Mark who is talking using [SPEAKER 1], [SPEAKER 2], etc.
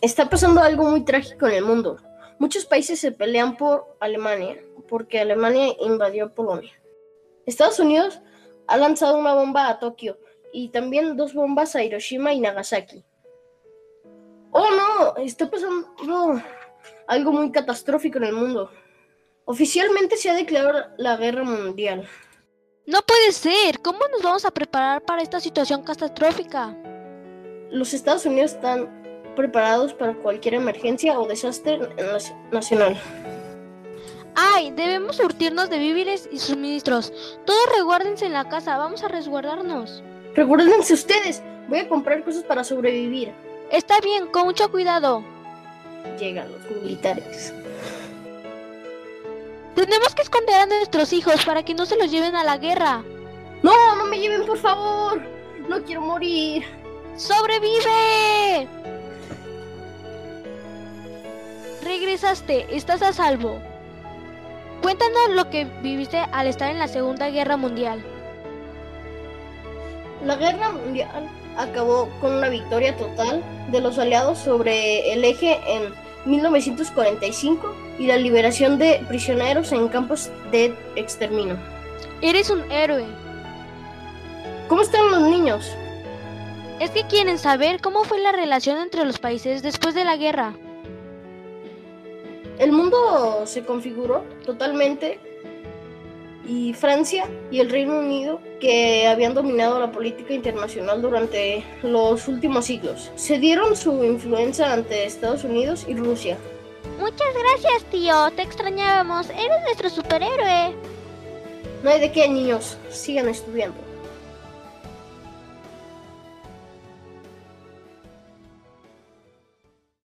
[SPEAKER 1] Está pasando algo muy trágico en el mundo. Muchos países se pelean por Alemania, porque Alemania invadió Polonia. Estados Unidos ha lanzado una bomba a Tokio y también dos bombas a Hiroshima y Nagasaki. Oh no, está pasando algo muy catastrófico en el mundo. Oficialmente se ha declarado la guerra mundial.
[SPEAKER 2] No puede ser. ¿Cómo nos vamos a preparar para esta situación catastrófica?
[SPEAKER 1] Los Estados Unidos están preparados para cualquier emergencia o desastre nacional.
[SPEAKER 2] ¡Ay! Debemos surtirnos de víveres y suministros. Todos resguárdense en la casa. Vamos a resguardarnos.
[SPEAKER 1] Recuérdense ustedes. Voy a comprar cosas para sobrevivir.
[SPEAKER 2] Está bien, con mucho cuidado.
[SPEAKER 1] Llegan los militares.
[SPEAKER 2] Tenemos que esconder a nuestros hijos para que no se los lleven a la guerra.
[SPEAKER 1] No, no me lleven, por favor. No quiero morir.
[SPEAKER 2] ¡Sobrevive! Regresaste, estás a salvo. Cuéntanos lo que viviste al estar en la Segunda Guerra Mundial.
[SPEAKER 1] La Guerra Mundial acabó con una victoria total de los aliados sobre el eje en 1945 y la liberación de prisioneros en campos de exterminio.
[SPEAKER 2] Eres un héroe.
[SPEAKER 1] ¿Cómo están los niños?
[SPEAKER 2] Es que quieren saber cómo fue la relación entre los países después de la guerra.
[SPEAKER 1] El mundo se configuró totalmente y Francia y el Reino Unido, que habían dominado la política internacional durante los últimos siglos, cedieron su influencia ante Estados Unidos y Rusia.
[SPEAKER 3] Muchas gracias, tío. Te extrañábamos. Eres nuestro superhéroe.
[SPEAKER 1] No hay de qué, niños. Sigan estudiando.